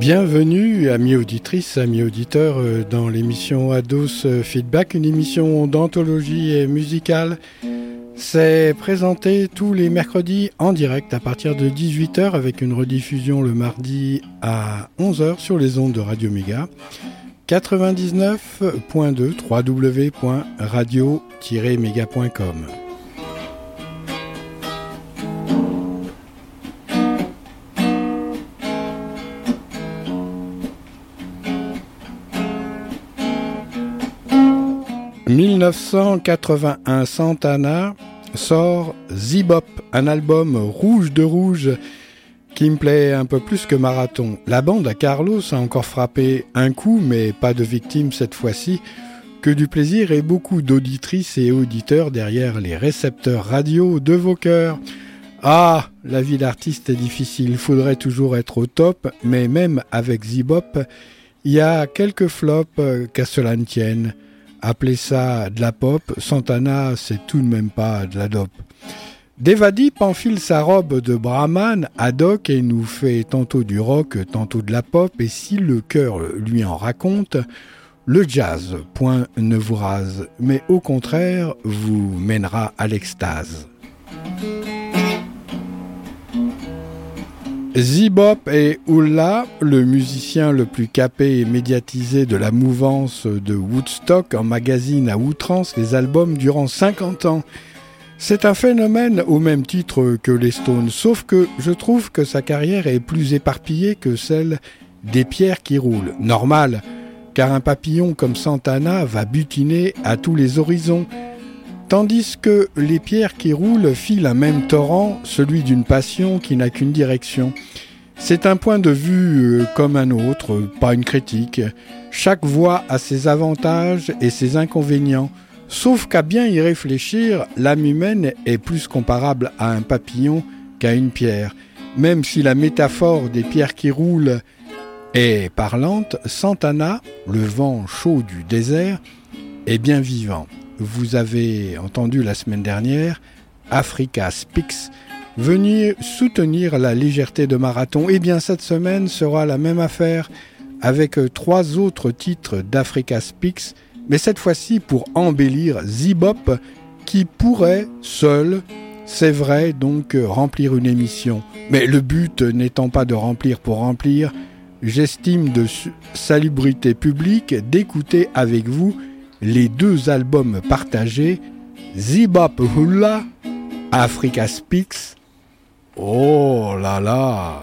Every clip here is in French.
Bienvenue, amis auditrices, amis auditeurs, euh, dans l'émission Ados Feedback, une émission d'anthologie musicale. C'est présenté tous les mercredis en direct à partir de 18h avec une rediffusion le mardi à 11h sur les ondes de Radio Méga. 99.2 www.radio-méga.com. 1981, Santana sort Zibop, un album rouge de rouge qui me plaît un peu plus que Marathon. La bande à Carlos a encore frappé un coup, mais pas de victime cette fois-ci, que du plaisir et beaucoup d'auditrices et auditeurs derrière les récepteurs radio de vos cœurs. Ah, la vie d'artiste est difficile, faudrait toujours être au top, mais même avec Zibop, il y a quelques flops euh, qu'à cela ne tienne. Appelez ça de la pop, Santana, c'est tout de même pas de la dope. Devadip enfile sa robe de brahman ad hoc et nous fait tantôt du rock, tantôt de la pop, et si le cœur lui en raconte, le jazz, point ne vous rase, mais au contraire vous mènera à l'extase. Zibop et Ulla, le musicien le plus capé et médiatisé de la mouvance de Woodstock, en magazine à outrance les albums durant 50 ans. C'est un phénomène au même titre que les Stones, sauf que je trouve que sa carrière est plus éparpillée que celle des pierres qui roulent. Normal, car un papillon comme Santana va butiner à tous les horizons tandis que les pierres qui roulent filent un même torrent, celui d'une passion qui n'a qu'une direction. C'est un point de vue euh, comme un autre, pas une critique. Chaque voie a ses avantages et ses inconvénients, sauf qu'à bien y réfléchir, l'âme humaine est plus comparable à un papillon qu'à une pierre. Même si la métaphore des pierres qui roulent est parlante, Santana, le vent chaud du désert, est bien vivant vous avez entendu la semaine dernière Africa Speaks venir soutenir la légèreté de marathon. Et eh bien cette semaine sera la même affaire avec trois autres titres d'Africa Speaks, mais cette fois-ci pour embellir Zibop qui pourrait seul, c'est vrai, donc remplir une émission. Mais le but n'étant pas de remplir pour remplir, j'estime de salubrité publique d'écouter avec vous les deux albums partagés, Zibop Hula, Africa Speaks. Oh là là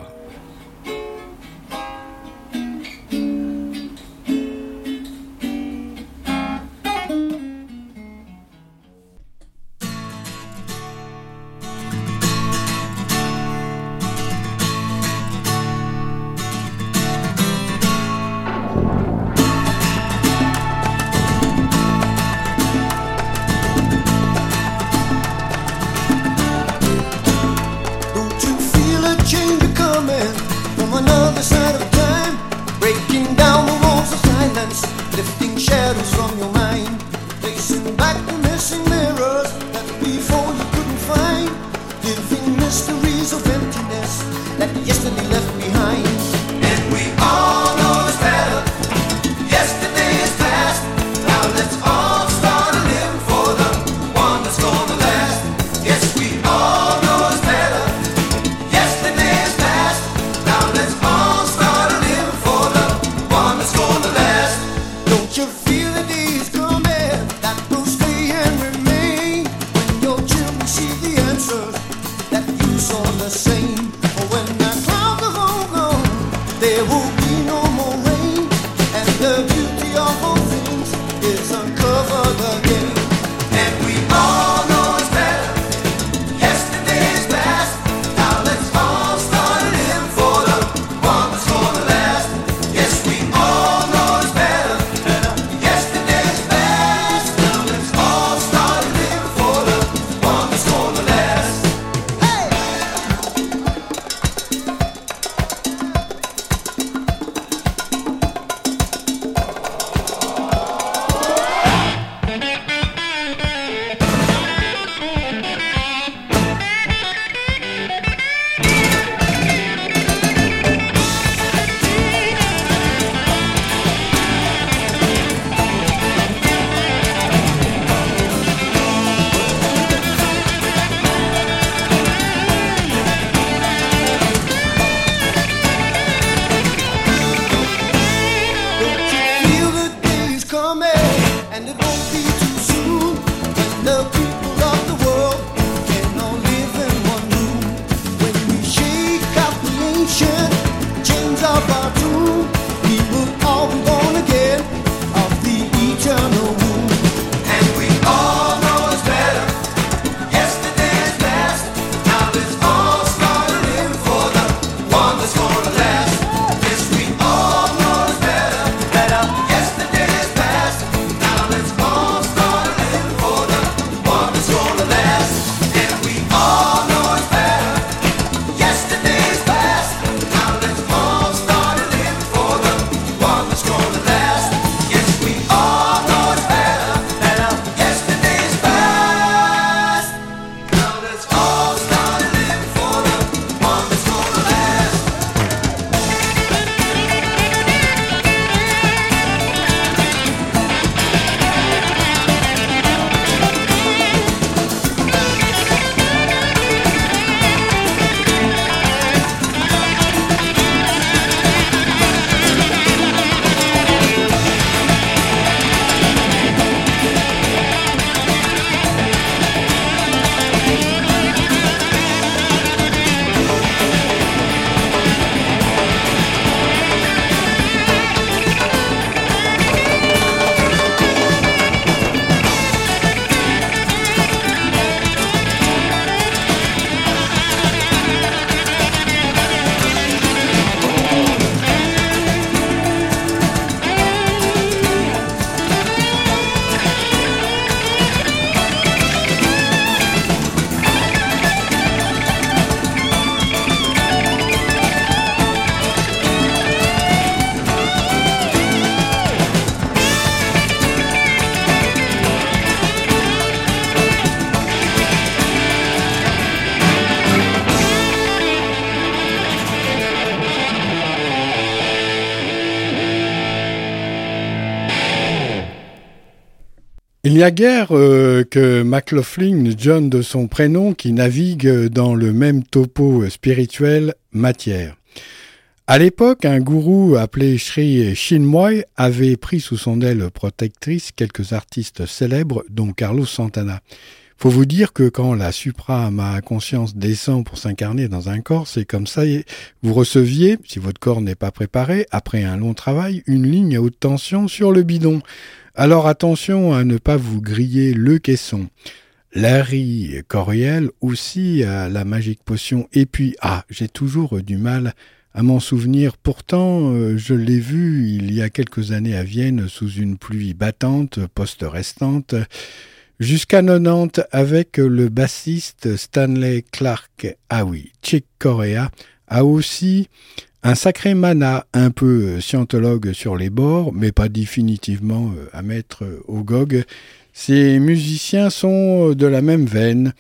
n'y a guère euh, que McLaughlin, John de son prénom, qui navigue dans le même topo spirituel matière. À l'époque, un gourou appelé Sri Chinmoy avait pris sous son aile protectrice quelques artistes célèbres, dont Carlos Santana. Faut vous dire que quand la supra conscience descend pour s'incarner dans un corps, c'est comme ça, vous receviez, si votre corps n'est pas préparé, après un long travail, une ligne à haute tension sur le bidon. Alors attention à ne pas vous griller le caisson. Larry Coriel aussi à la magique potion. Et puis, ah, j'ai toujours du mal à m'en souvenir. Pourtant, euh, je l'ai vu il y a quelques années à Vienne sous une pluie battante, poste restante, jusqu'à 90 avec le bassiste Stanley Clark. Ah oui, Chick Corea a aussi un sacré mana, un peu scientologue sur les bords, mais pas définitivement euh, à mettre au gog. Ces musiciens sont de la même veine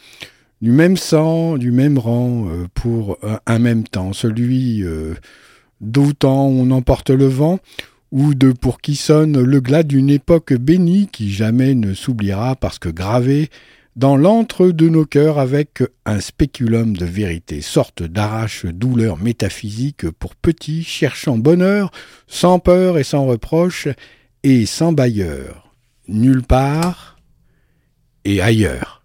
du même sang, du même rang, euh, pour un, même temps, celui euh, d'autant on emporte le vent, ou de pour qui sonne le glas d'une époque bénie qui jamais ne s'oubliera parce que gravé dans l'antre de nos cœurs avec un spéculum de vérité, sorte d'arrache douleur métaphysique pour petits cherchant bonheur, sans peur et sans reproche, et sans bailleur, nulle part et ailleurs.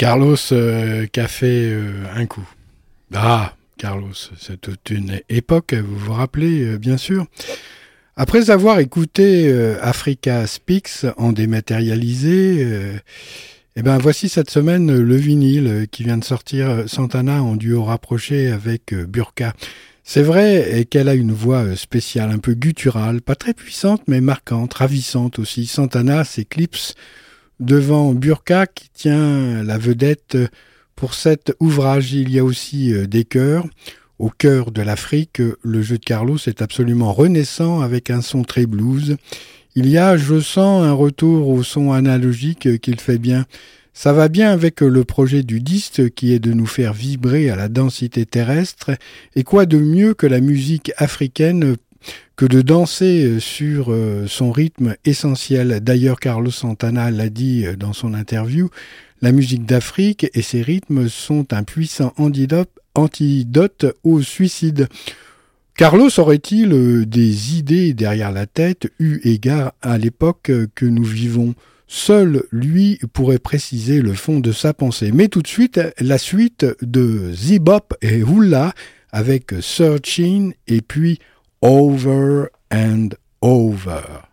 Carlos euh, qui fait euh, un coup. Ah, Carlos, c'est toute une époque, vous vous rappelez, euh, bien sûr. Après avoir écouté Africa Speaks en dématérialisé, eh ben voici cette semaine le vinyle qui vient de sortir Santana en duo rapproché avec Burka. C'est vrai qu'elle a une voix spéciale, un peu gutturale, pas très puissante mais marquante, ravissante aussi. Santana s'éclipse devant Burka qui tient la vedette pour cet ouvrage. Il y a aussi euh, des chœurs. Au cœur de l'Afrique, le jeu de Carlos est absolument renaissant avec un son très blues. Il y a, je sens, un retour au son analogique qu'il fait bien. Ça va bien avec le projet du disque qui est de nous faire vibrer à la densité terrestre. Et quoi de mieux que la musique africaine que de danser euh, sur euh, son rythme essentiel. D'ailleurs, Carlos Santana l'a dit euh, dans son interview, la musique d'Afrique et ses rythmes sont un puissant antidote, au suicide. Carlos aurait-il des idées derrière la tête eu égard à l'époque que nous vivons? Seul lui pourrait préciser le fond de sa pensée. Mais tout de suite, la suite de Zibop et Hula avec Searching et puis over and over.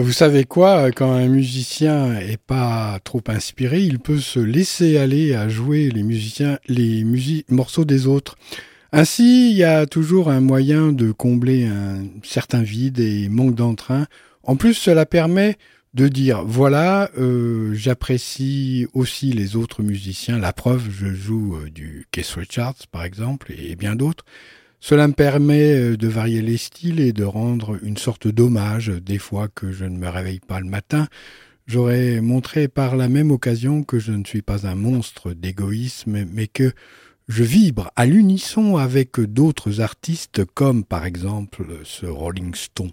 Vous savez quoi, quand un musicien est pas trop inspiré, il peut se laisser aller à jouer les morceaux des autres. Ainsi, il y a toujours un moyen de combler un certain vide et manque d'entrain. En plus, cela permet de dire voilà, euh, j'apprécie aussi les autres musiciens. La preuve, je joue euh, du Keith Richards par exemple et bien d'autres. Cela me permet euh, de varier les styles et de rendre une sorte d'hommage des fois que je ne me réveille pas le matin. J'aurais montré par la même occasion que je ne suis pas un monstre d'égoïsme, mais que je vibre à l'unisson avec d'autres artistes comme par exemple ce Rolling Stone.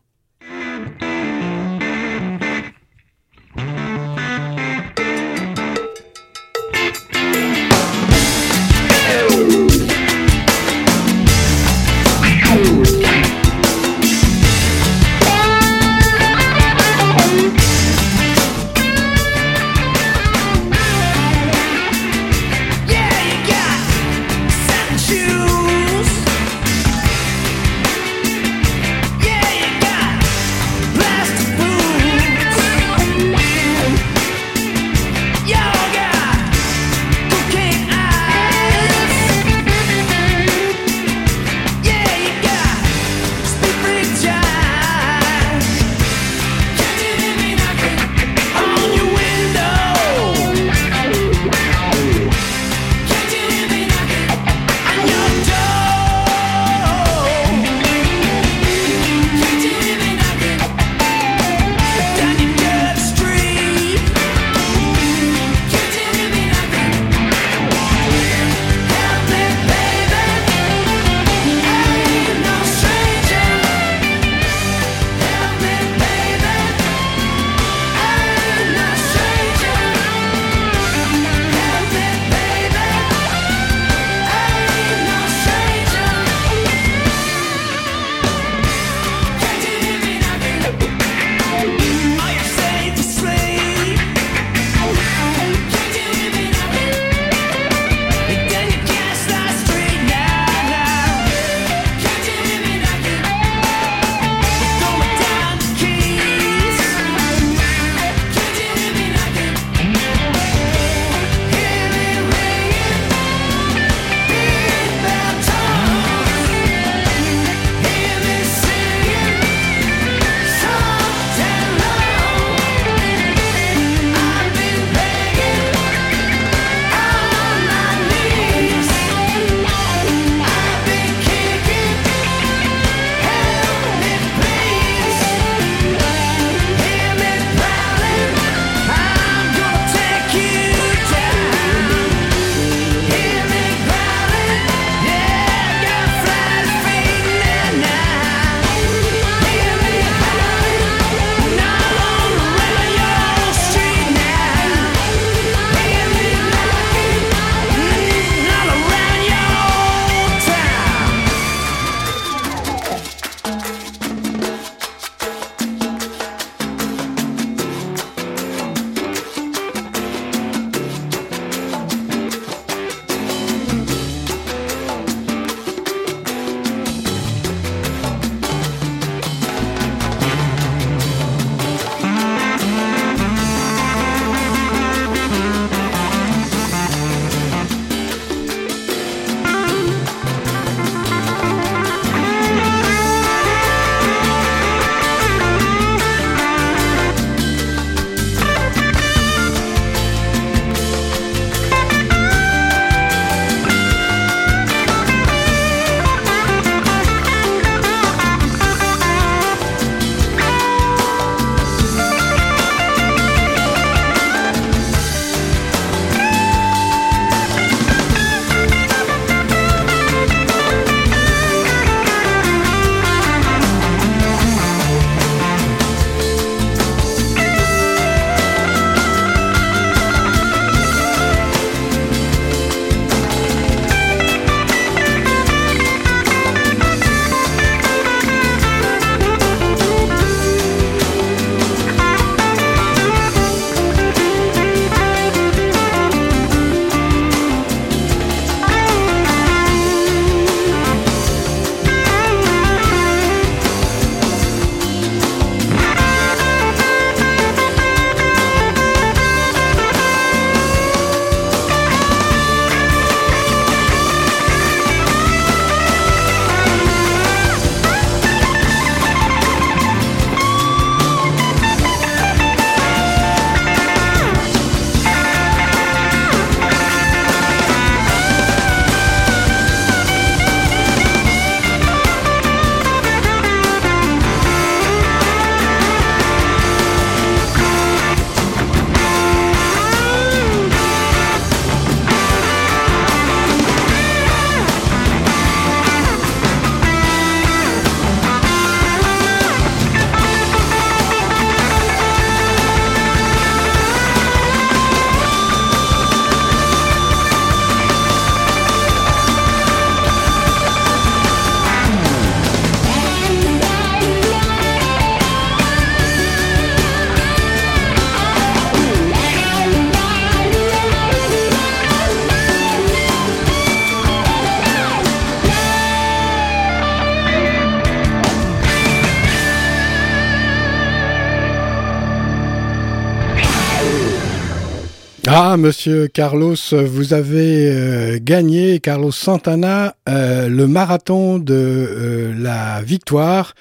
Ah, monsieur Carlos, vous avez euh, gagné, Carlos Santana, euh, le marathon de euh, la victoire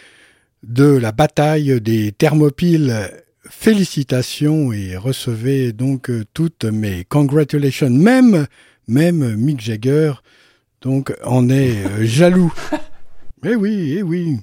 de la bataille des Thermopyles. Félicitations et recevez donc toutes mes congratulations. Même, même Mick Jagger, donc, en est jaloux. Eh oui, eh oui.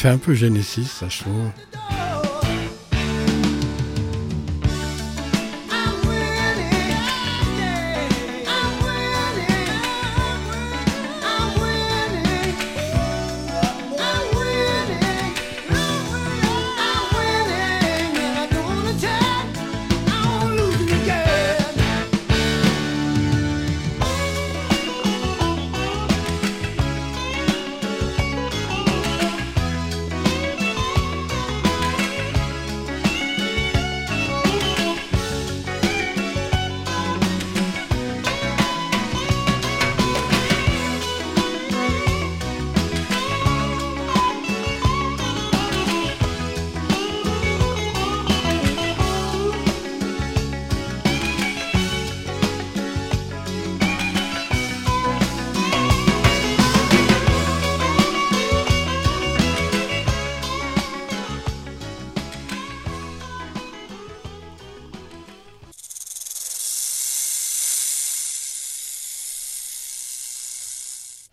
Fait un peu Genesis, ça je.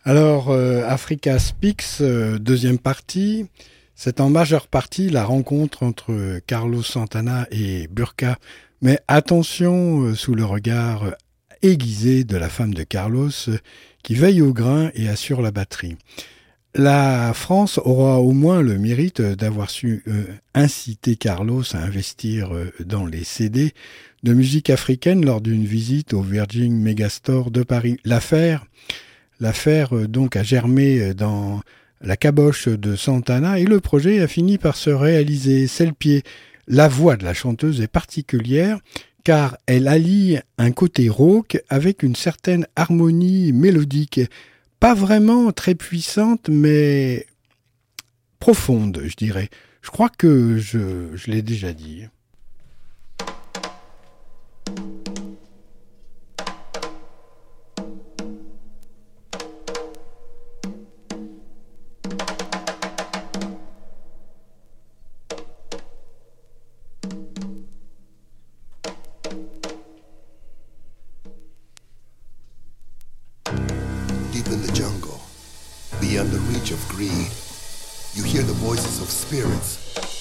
Alors, euh, Africa Speaks, euh, deuxième partie, c'est en majeure partie la rencontre entre Carlos Santana et Burka. Mais attention euh, sous le regard aiguisé de la femme de Carlos qui veille au grain et assure la batterie. La France aura au moins le mérite d'avoir su inciter Carlos à investir dans les CD de musique africaine lors d'une visite au Virgin Megastore de Paris. L'affaire L'affaire euh, donc a germé euh, dans la caboche de Santana et le projet a fini par se réaliser. Pied. La voix de la chanteuse est particulière car elle allie un côté rauque avec une certaine harmonie mélodique, pas vraiment très puissante mais profonde, je dirais. Je crois que je l'ai déjà dit.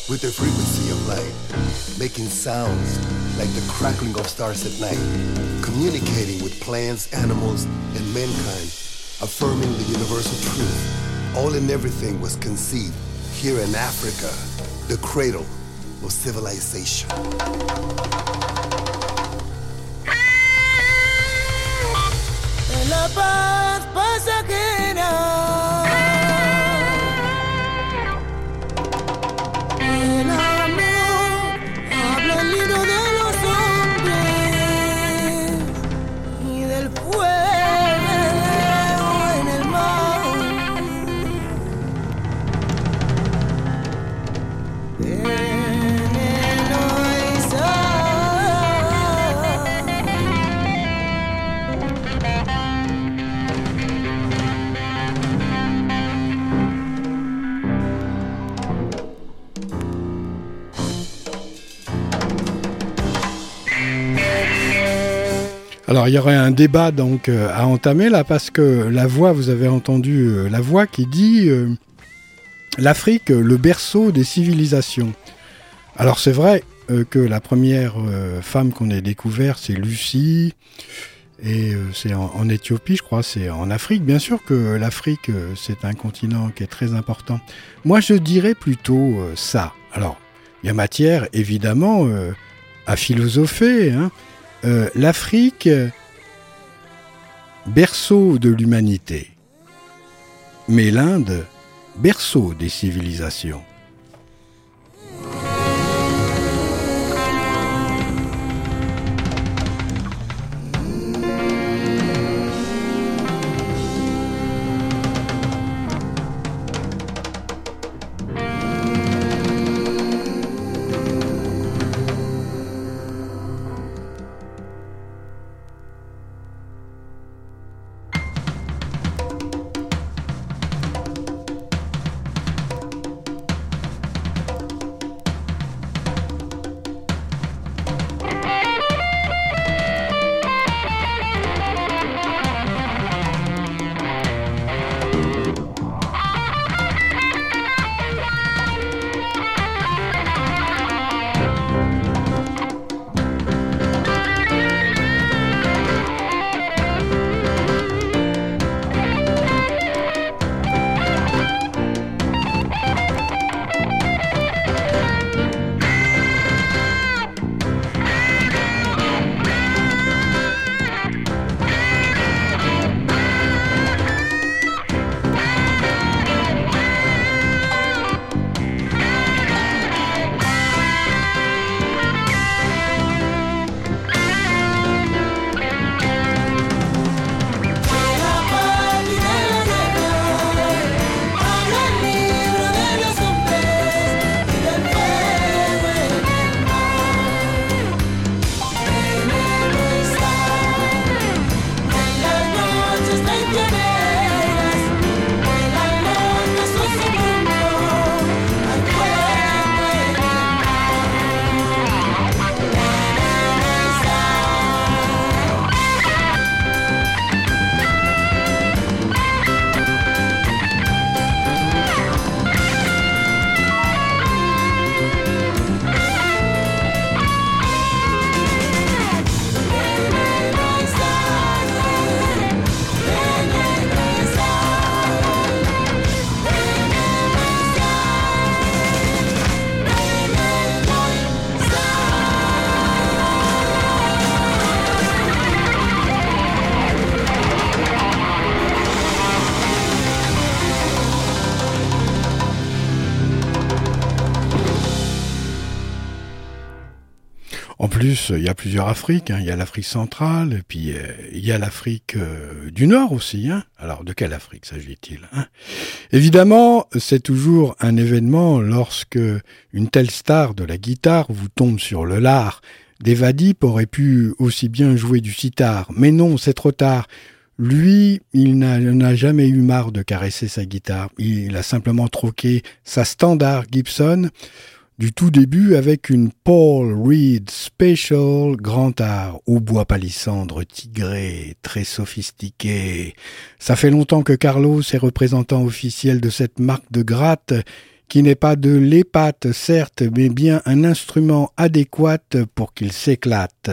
With the frequency of light, making sounds like the crackling of stars at night, communicating with plants, animals, and mankind affirming the universal truth. All and everything was conceived here in Africa, the cradle of civilization. La paz Alors il y aurait un débat donc euh, à entamer là parce que la voix, vous avez entendu euh, la voix qui dit euh, l'Afrique, le berceau des civilisations. Alors c'est vrai que la première femme qu'on ait découvert c'est Lucie et c'est en, en Éthiopie je crois, c'est en Afrique. Bien sûr que l'Afrique c'est un continent qui est très important. Moi je dirais plutôt ça. Alors il y a matière évidemment à philosopher. Hein. Euh, L'Afrique, berceau de l'humanité, mais l'Inde, berceau des civilisations. Plus, il y a plusieurs Afriques. hein. Il y a l'Afrique centrale, et puis euh, il y a l'Afrique euh, du Nord aussi. hein. Alors, de quelle Afrique s'agit-il hein? Évidemment, c'est toujours un événement lorsque une telle star de la guitare vous tombe sur le lard. Devadip aurait pu aussi bien jouer du sitar, mais non, c'est trop tard. Lui, il n'a jamais eu marre de caresser sa guitare. Il a simplement troqué sa standard Gibson du tout début avec une Paul Reed Special Grand Art au bois palissandre tigré, très sophistiqué. Ça fait longtemps que Carlos est représentant officiel de cette marque de gratte qui n'est pas de l'épate certes, mais bien un instrument adéquat pour qu'il s'éclate.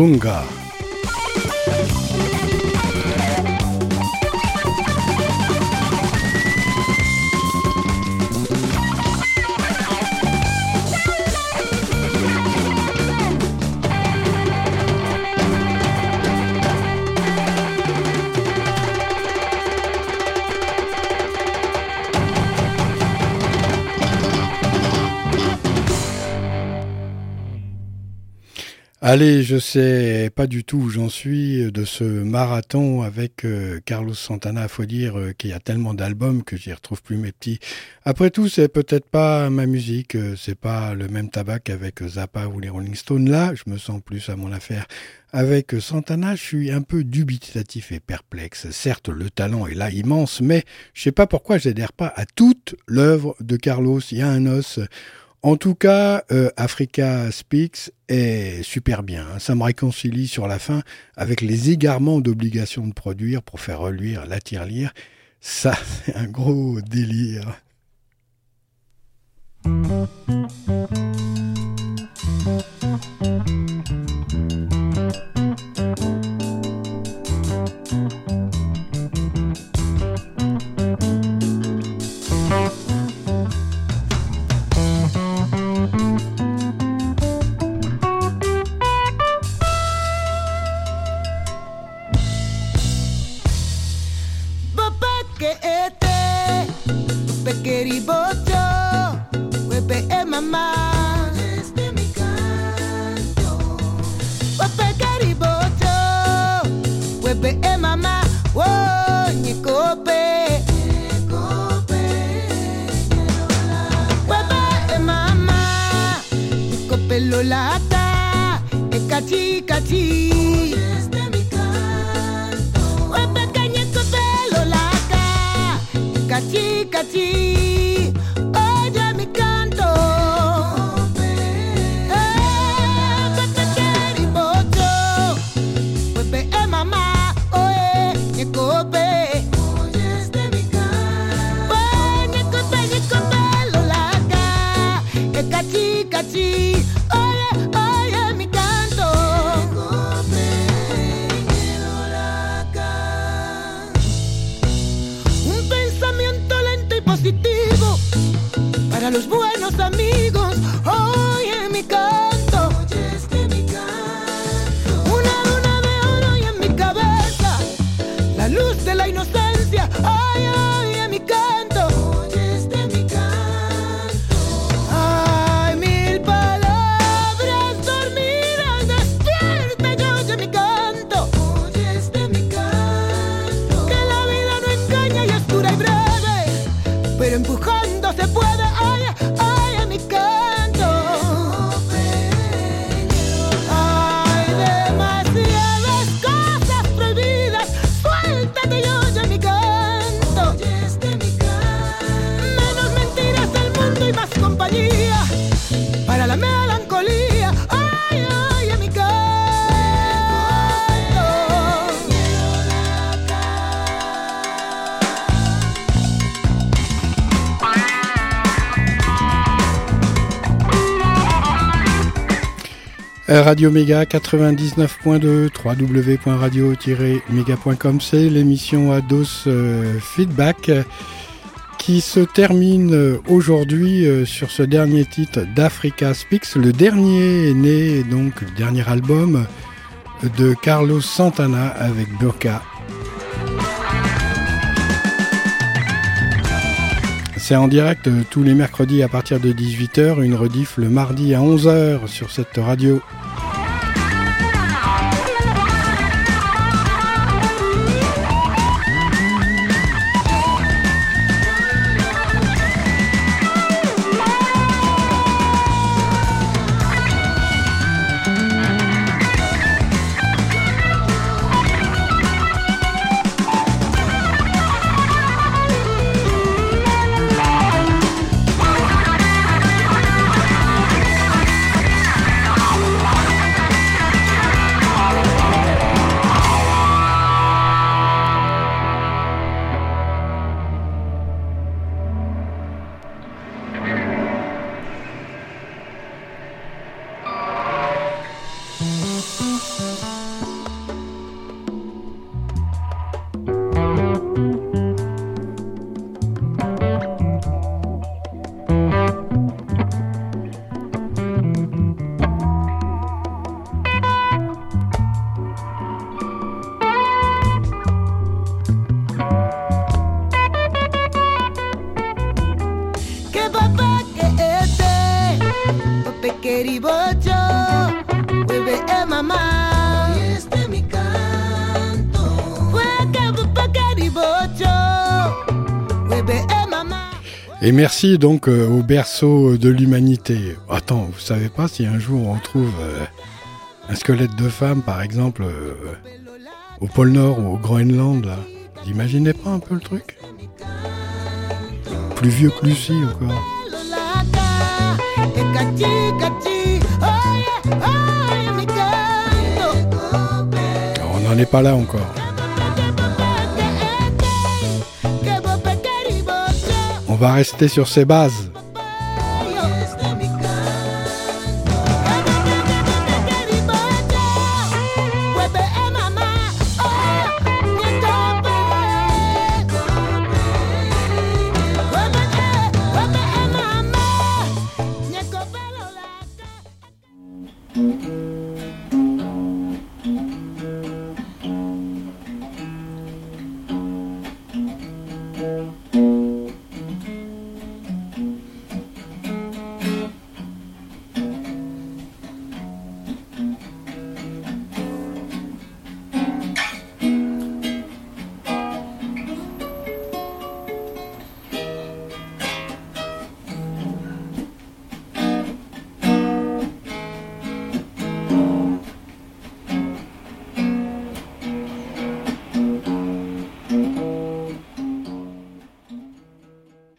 フン Allez, je sais pas du tout où j'en suis de ce marathon avec euh, Carlos Santana. Faut dire euh, qu'il y a tellement d'albums que j'y retrouve plus mes petits. Après tout, c'est peut-être pas ma musique, euh, c'est pas le même tabac qu'avec Zappa ou les Rolling Stones. Là, je me sens plus à mon affaire. Avec Santana, je suis un peu dubitatif et perplexe. Certes, le talent est là immense, mais je sais pas pourquoi j'adhère pas à toute l'œuvre de Carlos. Il y a un os. En tout cas, euh, Africa Speaks est super bien. Hein. Ça me réconcilie sur la fin avec les égarements d'obligation de produire pour faire reluire la tirelire. Ça, c'est un gros délire. Eribocho, wepe e mama. Wepe e mama, wo nyekope. Wepe mama, nyekope lolata, e kati. 까치까치 contigo. Radio Méga 99.2 www.radio-méga.com c'est l'émission Ados euh, Feedback euh, qui se termine euh, aujourd'hui euh, sur ce dernier titre d'Africa Speaks. Le dernier né donc le dernier album de Carlos Santana avec Burka. C'est en direct euh, tous les mercredis à partir de 18h, une rediff le mardi à 11h sur cette radio. Queribocho, vuelve mamá. Y este mi canto. Vuelve mamá. Et merci donc euh, au berceau de l'humanité. Attends, vous savez pas si un jour on trouve euh, un squelette de femme, par exemple, euh, au pôle Nord ou au Groenland, là? Vous imaginez pas un peu le truc? Plus vieux que Lucie encore. On n'en est pas là encore. On va rester sur ces bases.